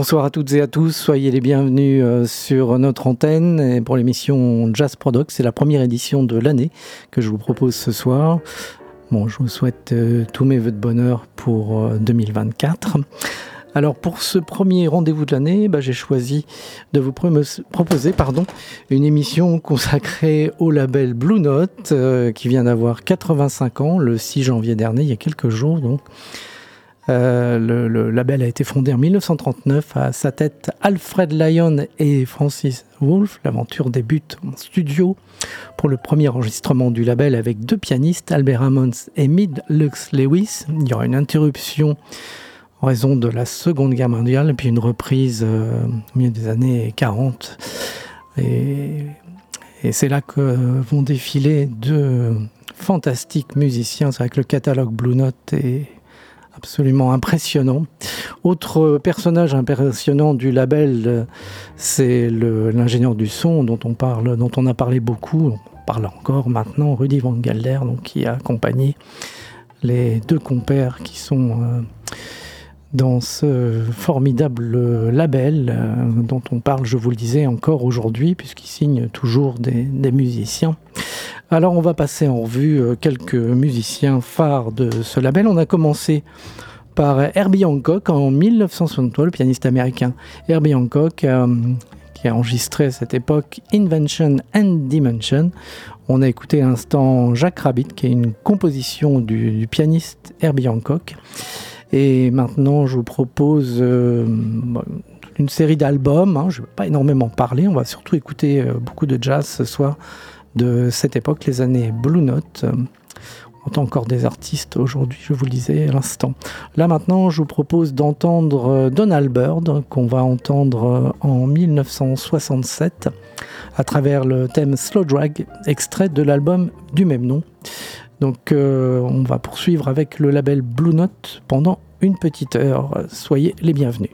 Bonsoir à toutes et à tous, soyez les bienvenus euh, sur notre antenne pour l'émission Jazz Product. C'est la première édition de l'année que je vous propose ce soir. Bon, je vous souhaite euh, tous mes voeux de bonheur pour 2024. Euh, Alors pour ce premier rendez-vous de l'année, bah, j'ai choisi de vous proposer pardon, une émission consacrée au label Blue Note qui vient d'avoir 85 ans le 6 janvier dernier, il y a quelques jours donc. Euh, le, label a été fondé en 1939. À sa tête, Alfred Lyon et Francis Wolff. L'aventure débute en studio pour le premier enregistrement du label avec deux pianistes, Albert Hammond et Mid Lux Lewis. Il y aura une interruption en raison de la Seconde Guerre mondiale, puis une reprise euh, au milieu des années 40. Et, c'est là que vont défiler deux fantastiques musiciens. Que le catalogue Blue Note est absolument impressionnant. Autre personnage impressionnant du label, c'est l'ingénieur du son dont on parle, dont on a parlé beaucoup. On parle encore maintenant, Rudy Van Galder, qui a accompagné les deux compères qui sont euh, dans ce formidable label euh, dont on parle, je vous le disais, encore aujourd'hui, puisqu'il signe toujours des, musiciens. Alors on va passer en revue euh, quelques musiciens phares de ce label. On a commencé par Herbie Hancock en 1963, le pianiste américain Herbie Hancock, euh, qui a enregistré à cette époque Invention and Dimension. On a écouté à l'instant Jacques Rabbit, qui est une composition du, pianiste Herbie Hancock. Et maintenant, je vous propose euh, une série d'albums. Hein. Je ne vais pas énormément parler, on va surtout écouter beaucoup de jazz ce soir de cette époque, les années Blue Note. On entend encore des artistes aujourd'hui, je vous le disais à l'instant. Là maintenant, je vous propose d'entendre euh, Donald Byrd, qu'on va entendre euh, en 1967, à travers le thème Slow Drag, extrait de l'album du même nom. Donc euh, on va poursuivre avec le label Blue Note pendant une petite heure. Soyez les bienvenus.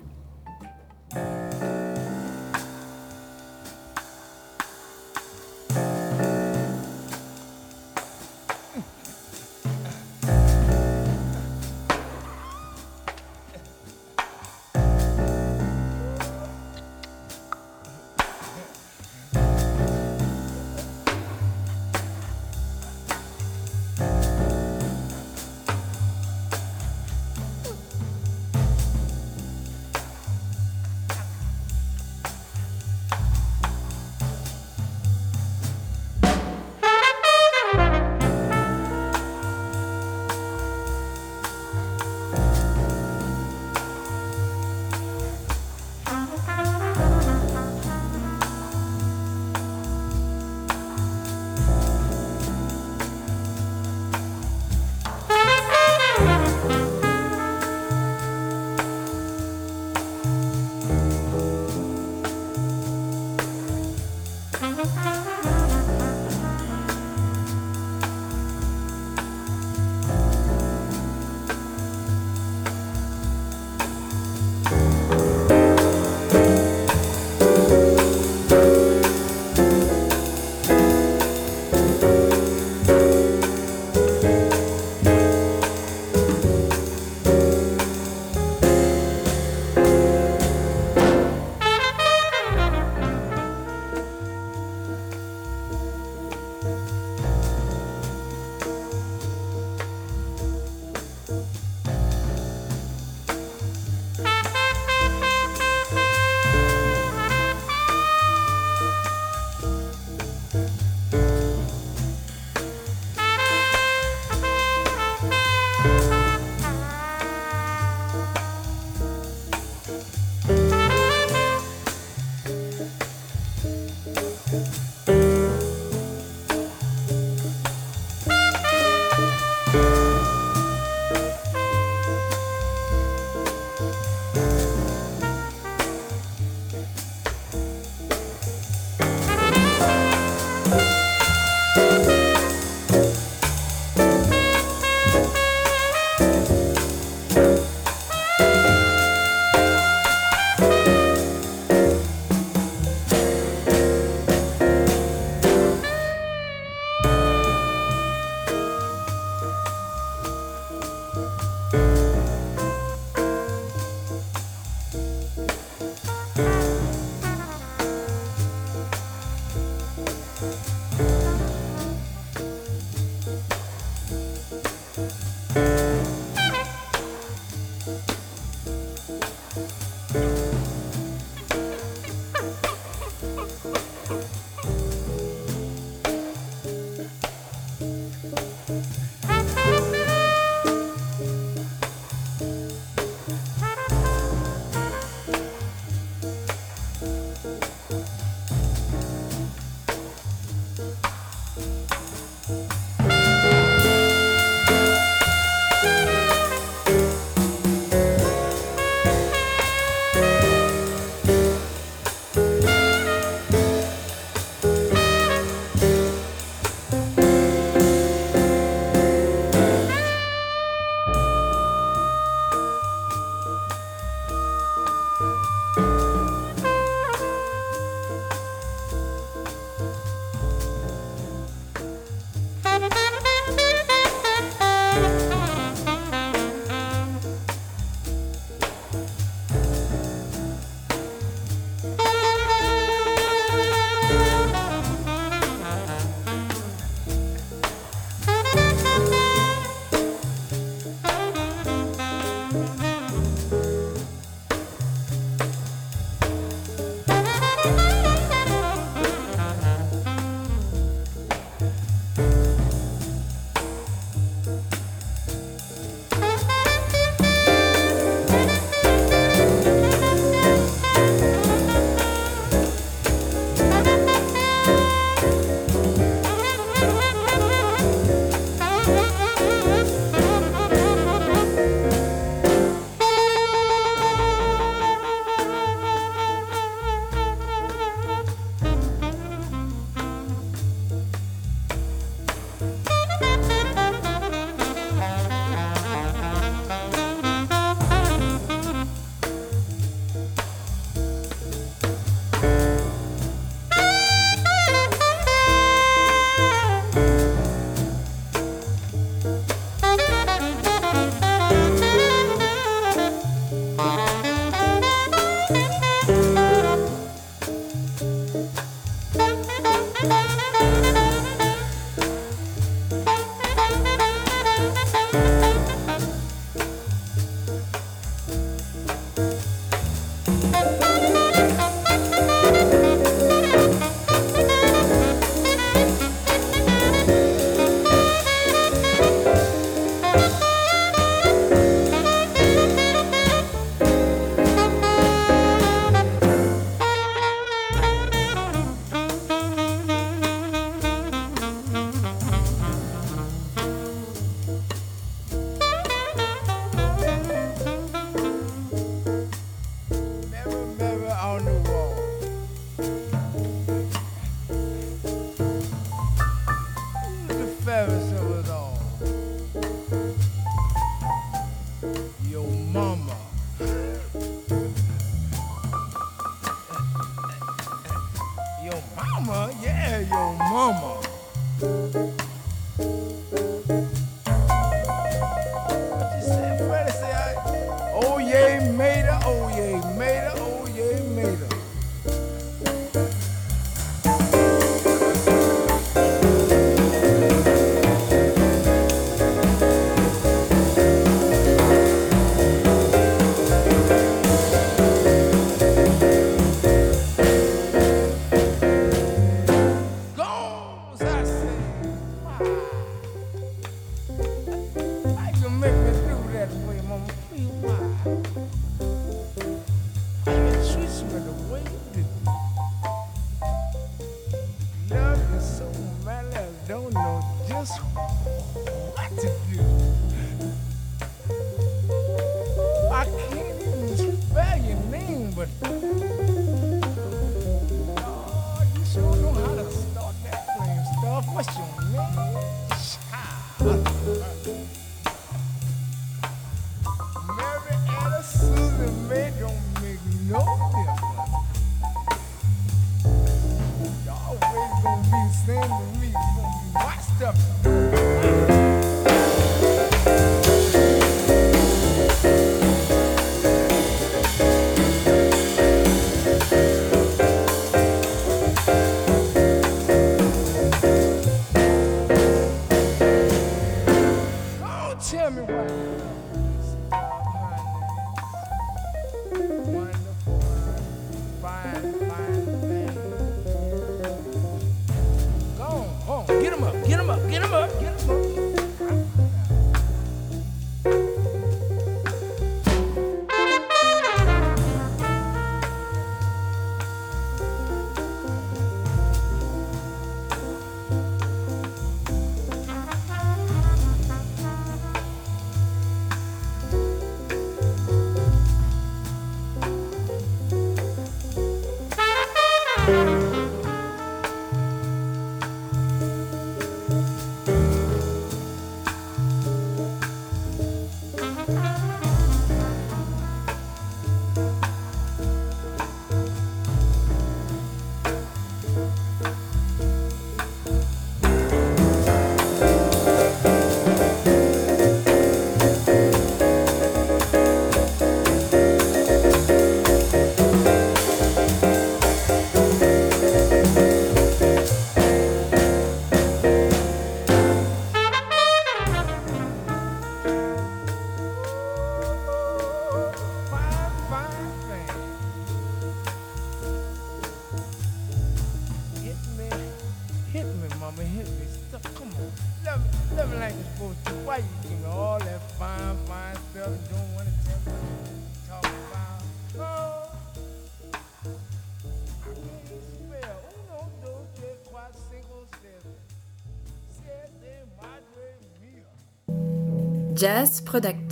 Jazz Product.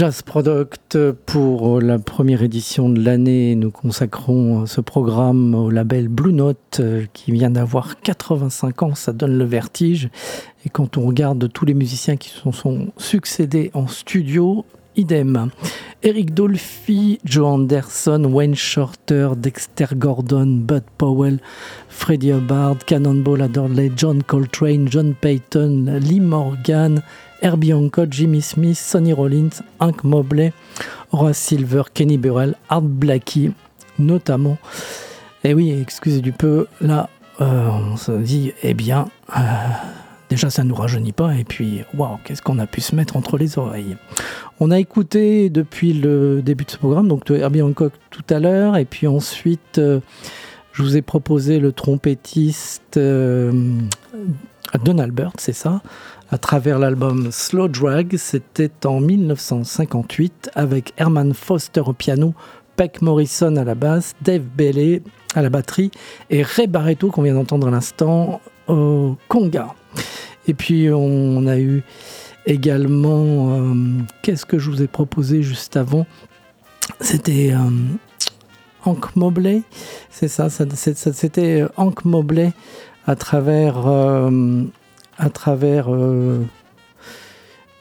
Jazz Product pour la première édition de l'année. Nous consacrons ce programme au label Blue Note euh, qui vient d'avoir 85 ans. Ça donne le vertige. Et quand on regarde tous les musiciens qui se sont succédés en studio, idem. Eric Dolphy, Joe Anderson, Wayne Shorter, Dexter Gordon, Bud Powell, Freddie Hubbard, Cannonball Adderley, John Coltrane, John Payton, Lee Morgan, Herbie Hancock, Jimmy Smith, Sonny Rollins, Hank Mobley, Horace Silver, Kenny Burrell, Art Blackie, notamment. Et oui, excusez du peu, là, euh, on se dit, eh bien, euh, déjà ça ne nous rajeunit pas, et puis, waouh, qu'est-ce qu'on a pu se mettre entre les oreilles. On a écouté depuis le début de ce programme, donc Herbie Hancock tout à l'heure, et puis ensuite, euh, je vous ai proposé le trompettiste Donald Byrd, c'est ça, à travers l'album Slow Drag. C'était en 1958 avec Herman Foster au piano, Peck Morrison à la basse, Dave Bailey à la batterie et Ray Barretto qu'on vient d'entendre à l'instant au conga. Et puis on a eu également, euh, qu'est-ce que je vous ai proposé juste avant? C'était euh, Hank Mobley, c'est ça, c'était Hank Mobley à travers euh, à travers euh,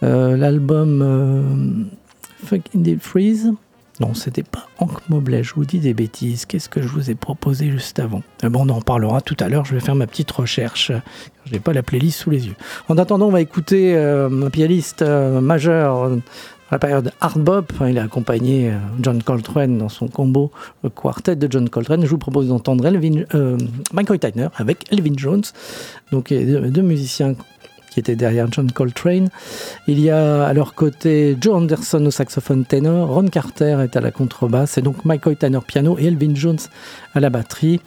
euh, l'album euh, Fucking Deep Freeze. Non, c'était pas Hank Mobley, je vous dis des bêtises. Qu'est-ce que je vous ai proposé juste avant? Bon, on en parlera tout à l'heure, je vais faire ma petite recherche. Je n'ai pas la playlist sous les yeux. En attendant, on va écouter euh, un pianiste euh, majeur euh, la période hard bop. Enfin, il a accompagné euh, John Coltrane dans son combo, le quartet de John Coltrane. Je vous propose d'entendre Elvin, euh, Michael Tyner avec Elvin Jones, donc deux musiciens qui étaient derrière John Coltrane. Il y a à leur côté Joe Anderson au saxophone ténor, Ron Carter est à la contrebasse, et donc Michael Tyner piano et Elvin Jones à la batterie.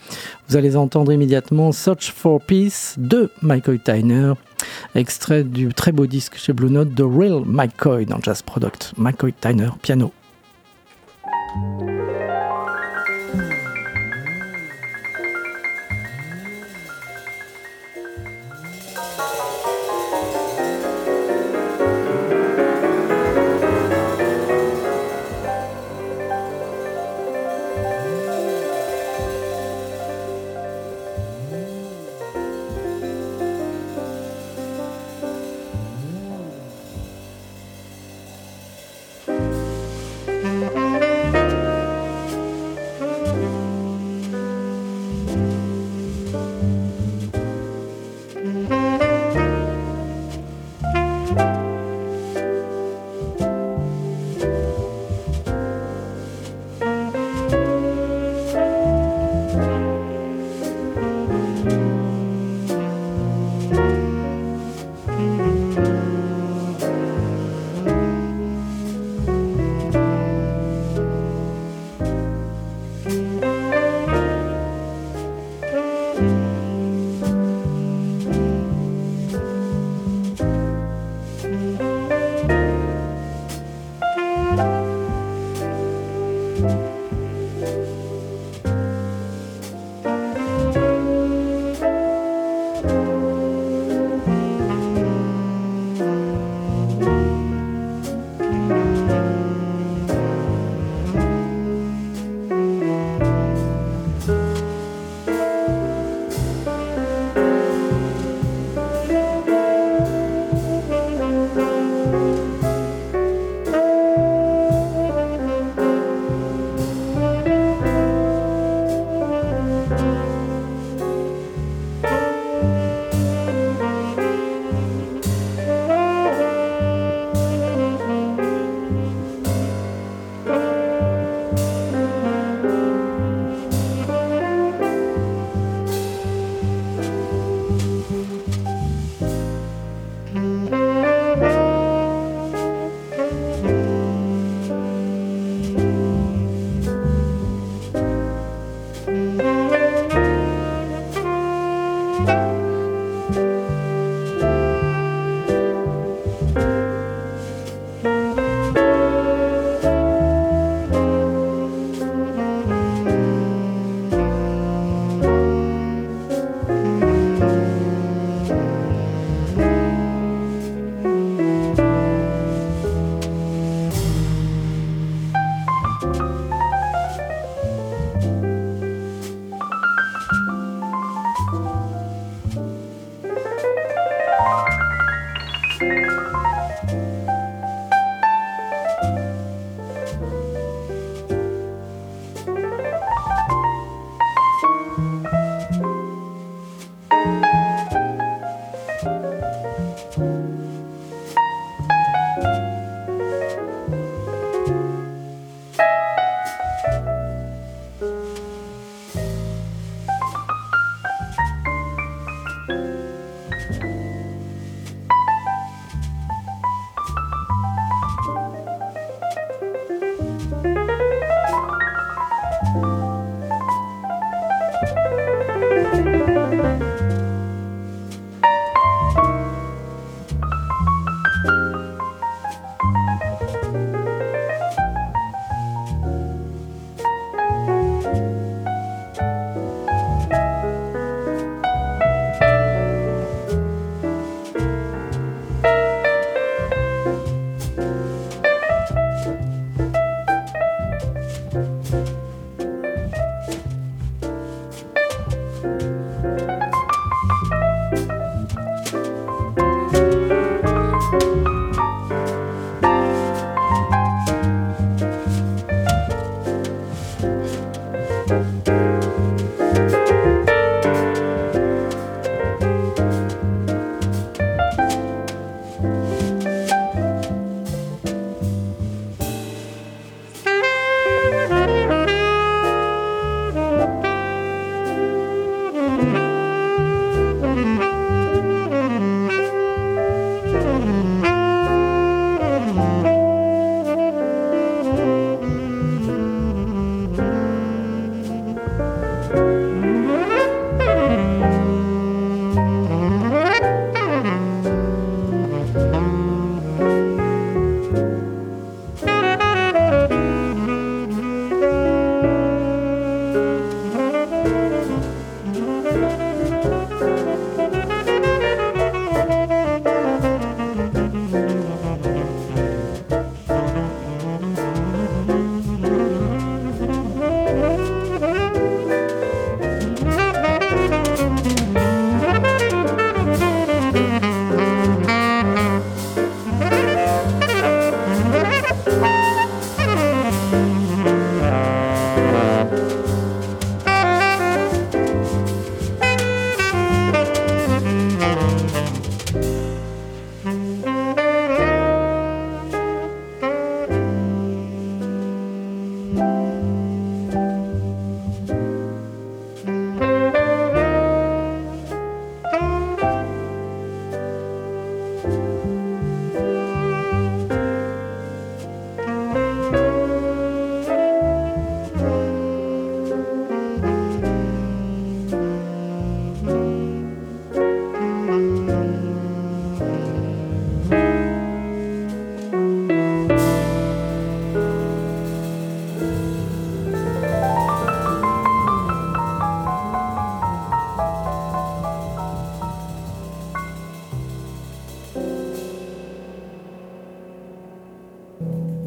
Vous allez entendre immédiatement Search for Peace de Michael Tyner, extrait du très beau disque chez Blue Note de Real McCoy dans Jazz Product. Michael Tyner piano.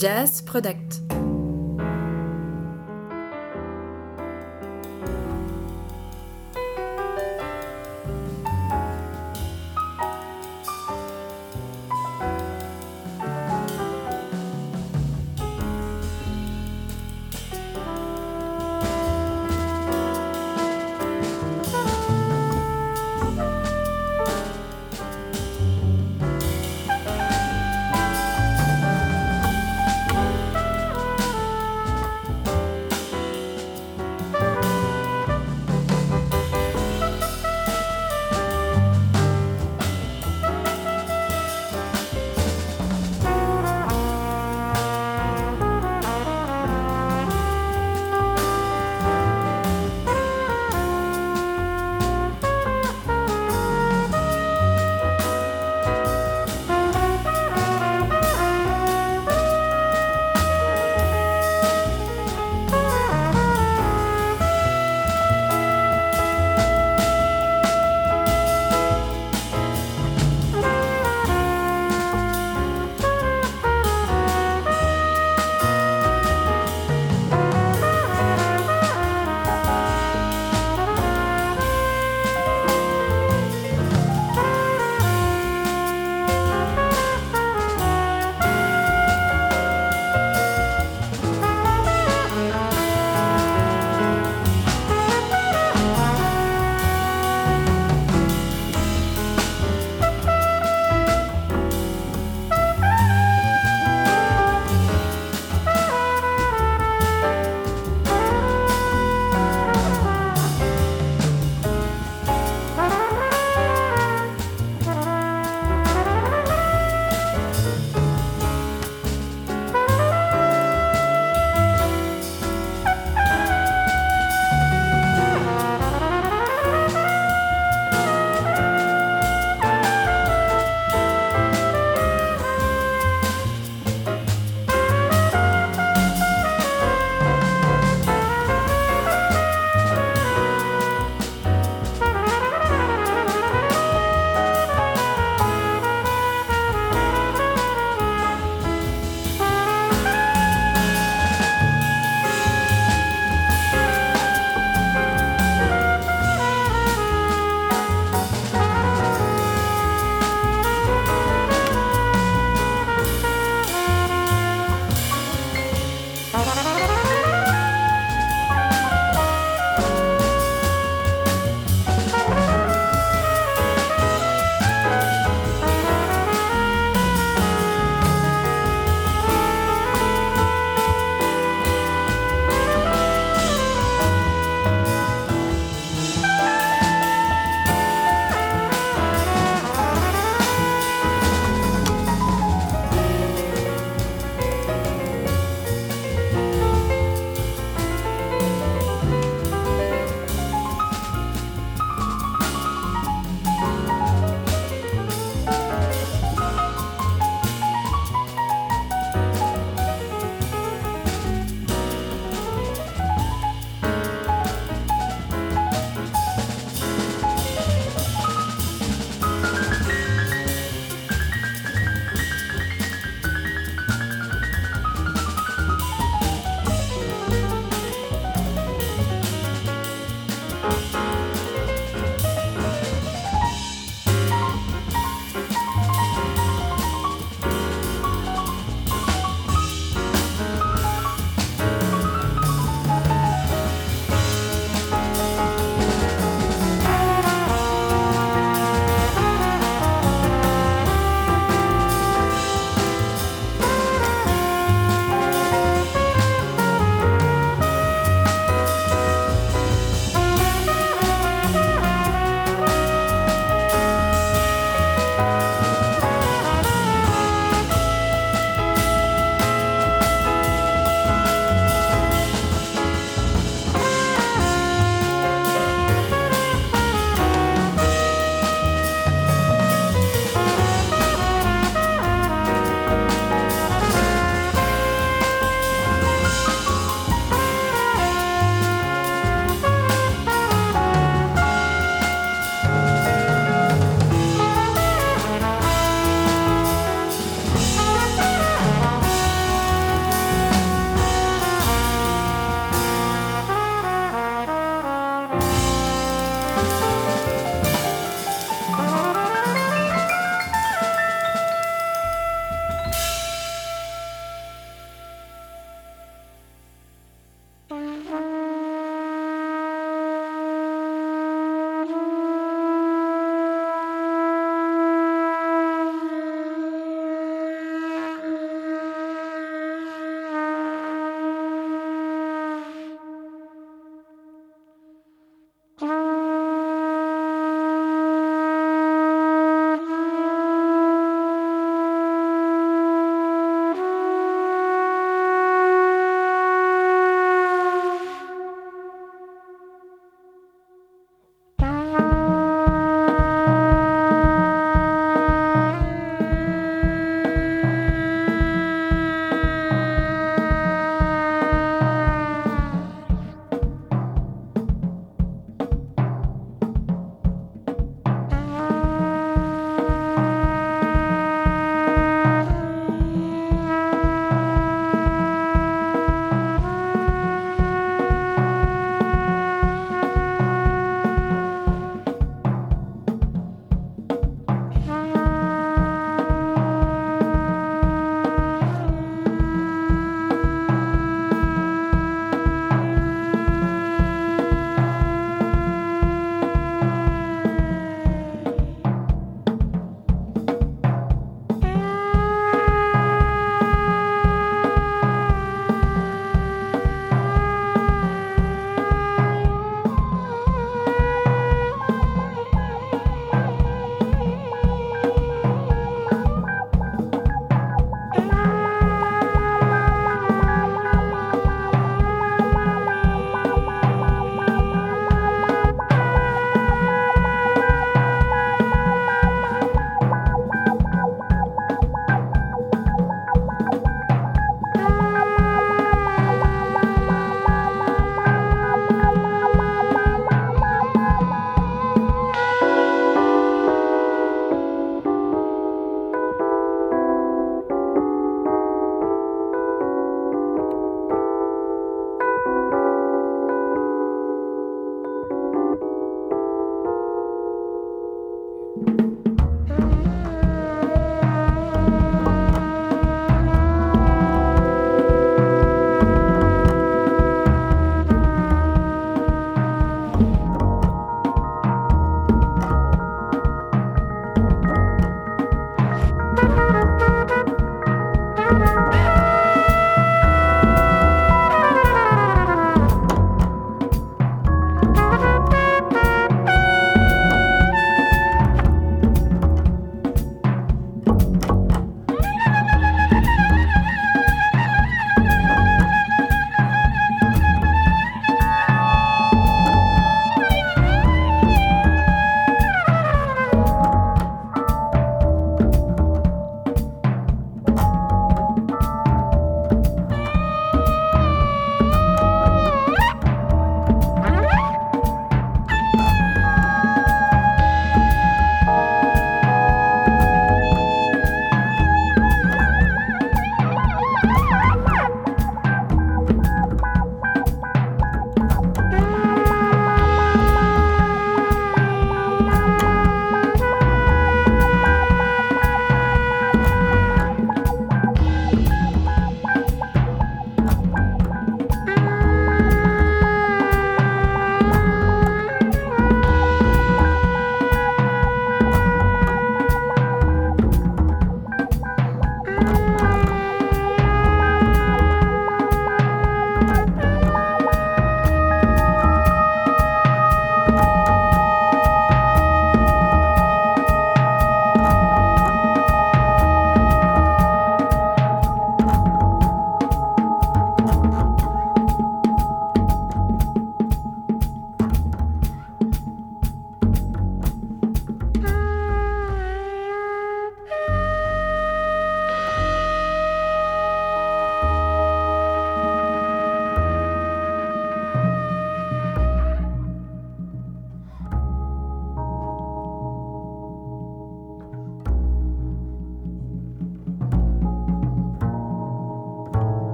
Jazz Product.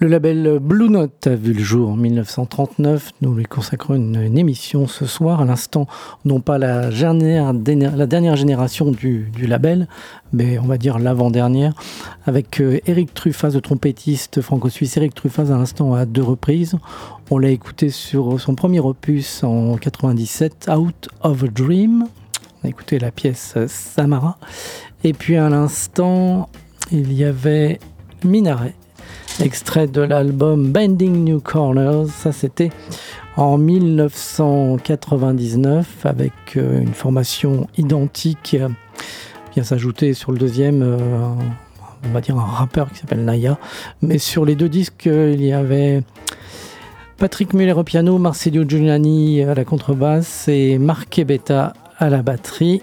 Le label Blue Note a vu le jour en 1939. Nous lui consacrons une, émission ce soir. À l'instant, non pas la dernière, la dernière génération du, label, mais on va dire l'avant-dernière, avec euh, Eric Truffaz, le trompettiste franco-suisse Eric Truffaz, à l'instant à deux reprises. On l'a écouté sur son premier opus en 97, Out of a Dream. On a écouté la pièce Samara. Et puis à l'instant, il y avait Minaret extrait de l'album Bending New Corners. Ça, c'était en 1999 avec euh, une formation identique. Vient s'ajouter sur le deuxième, euh, on va dire un rappeur qui s'appelle Naya. Mais sur les deux disques, il y avait Patrick Muller au piano, Marcelio Giuliani à la contrebasse et Marc Beta à la batterie.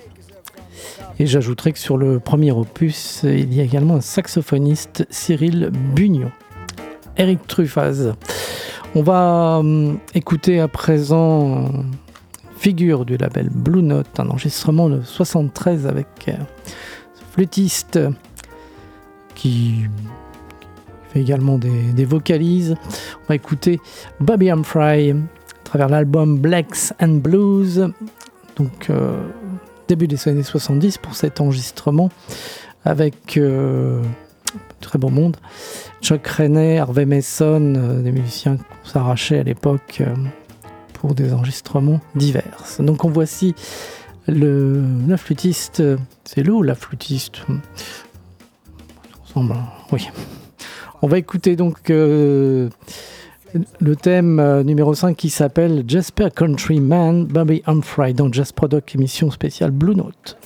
Et j'ajouterai que sur le premier opus, il y a également un saxophoniste, Cyril Bugnon. Eric Truffaz. On va hum, écouter à présent figure du label Blue Note, un enregistrement de 73 avec euh, ce flûtiste qui fait également des, vocalises. On va écouter Bobby Humphrey à travers l'album Blacks and Blues. Donc euh, début des années 70 pour cet enregistrement avec euh, très bon monde. Chuck René, Harvey Mason, euh, des musiciens qu'on s'arrachait à l'époque euh, pour des enregistrements divers. Donc on voici le, la flûtiste, c'est le ou la flûtiste Ensemble, oui. On va écouter donc le thème numéro 5 qui s'appelle Jasper Countryman, Bobby Humphrey dans Jazz Product, émission spéciale Blue Note.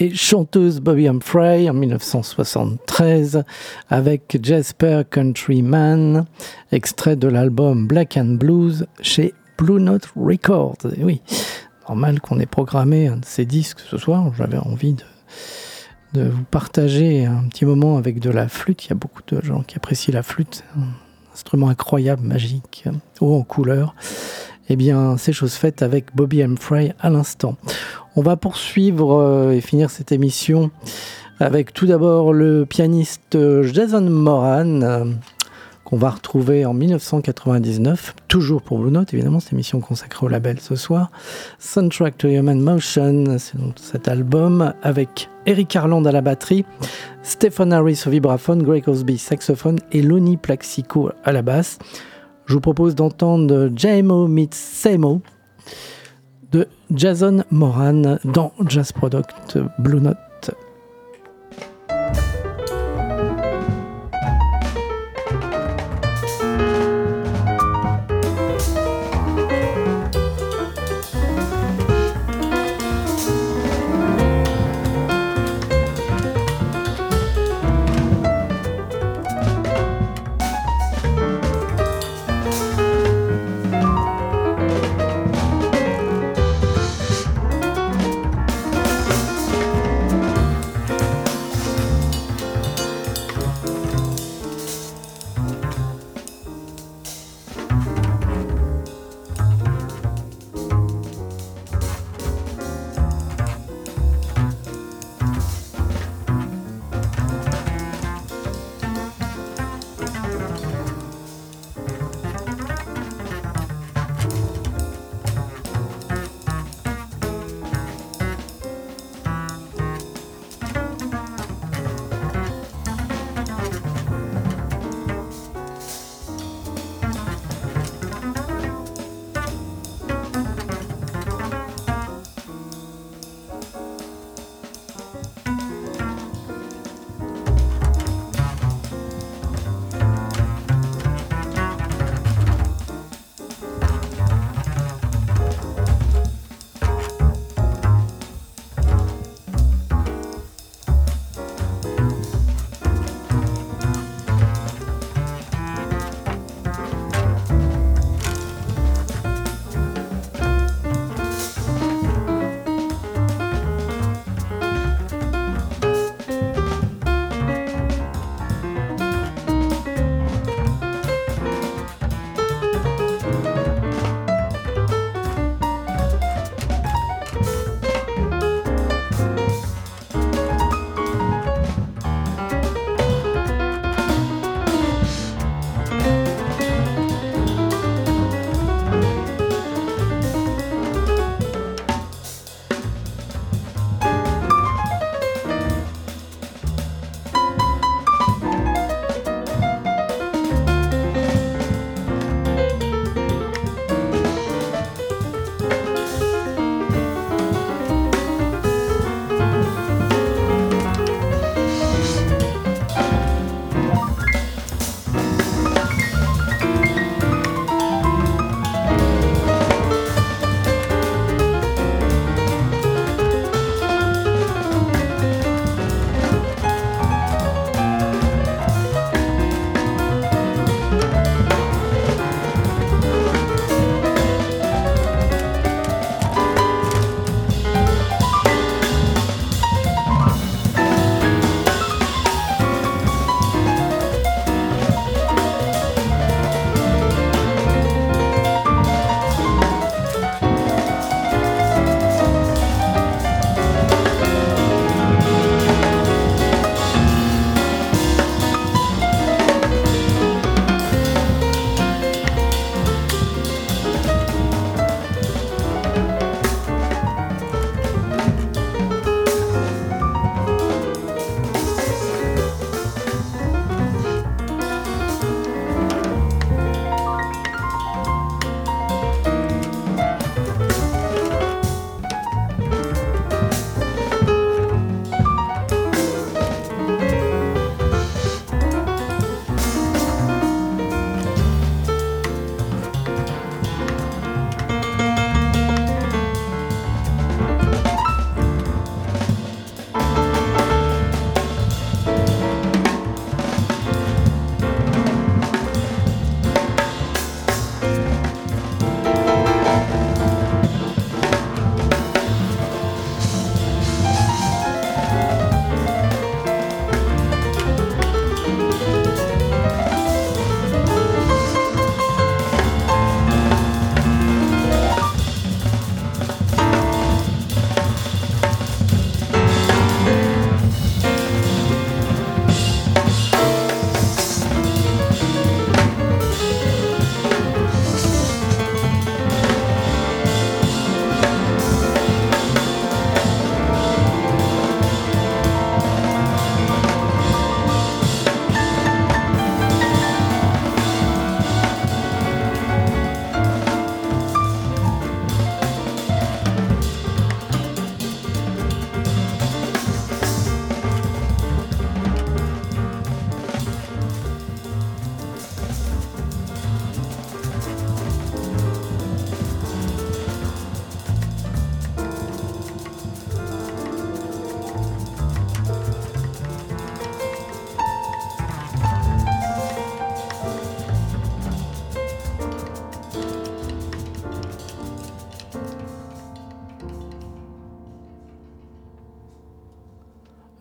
Et chanteuse Bobby Humphrey en 1973 avec Jasper Countryman, extrait de l'album Black and Blues chez Blue Note Records. Oui, normal qu'on ait programmé un de ces disques ce soir. J'avais envie de, de vous partager un petit moment avec de la flûte. Il y a beaucoup de gens qui apprécient la flûte, un instrument incroyable, magique, haut en couleur. Eh bien, c'est chose faite avec Bobby Humphrey à l'instant. On va poursuivre euh, et finir cette émission avec tout d'abord le pianiste euh, Jason Moran, euh, qu'on va retrouver en 1999, toujours pour Blue Note, évidemment, cette émission consacrée au label ce soir. Soundtrack to Human Motion, c'est donc cet album avec Eric Harland à la batterie, Stephen Harris au vibraphone, Greg Osby saxophone et Lonnie Plaxico à la basse. Je vous propose d'entendre JMO meets Samo de Jason Moran dans Jazz Product Blue Note.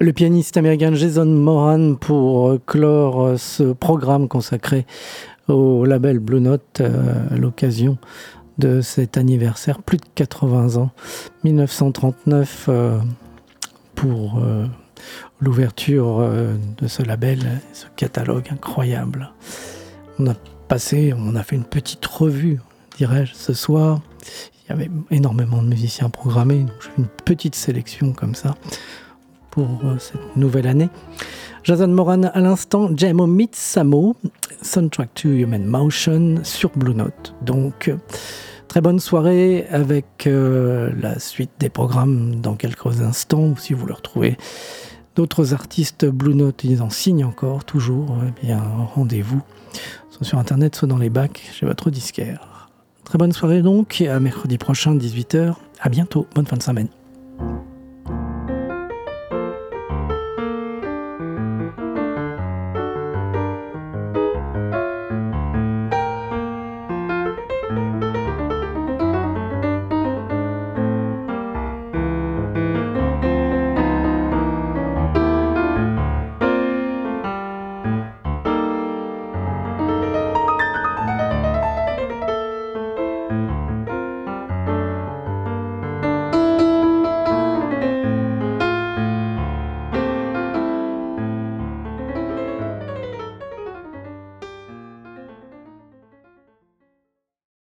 Le pianiste américain Jason Moran pour clore ce programme consacré au label Blue Note à l'occasion de cet anniversaire, plus de 80 ans, 1939 euh, pour euh, l'ouverture euh, de ce label, ce catalogue incroyable. On a passé, on a fait une petite revue, dirais-je, ce soir. Il y avait énormément de musiciens programmés, donc une petite sélection comme ça pour cette nouvelle année. Jason Moran à l'instant, Jamo Mitsamo, Soundtrack to Human Motion sur Blue Note. Donc, très bonne soirée avec euh, la suite des programmes dans quelques instants. Si vous le retrouvez d'autres artistes Blue Note, ils en signent encore, toujours. Eh bien, rendez-vous soit sur internet, soit dans les bacs chez votre disquaire. Très bonne soirée donc, à mercredi prochain, 18h. À bientôt, bonne fin de semaine.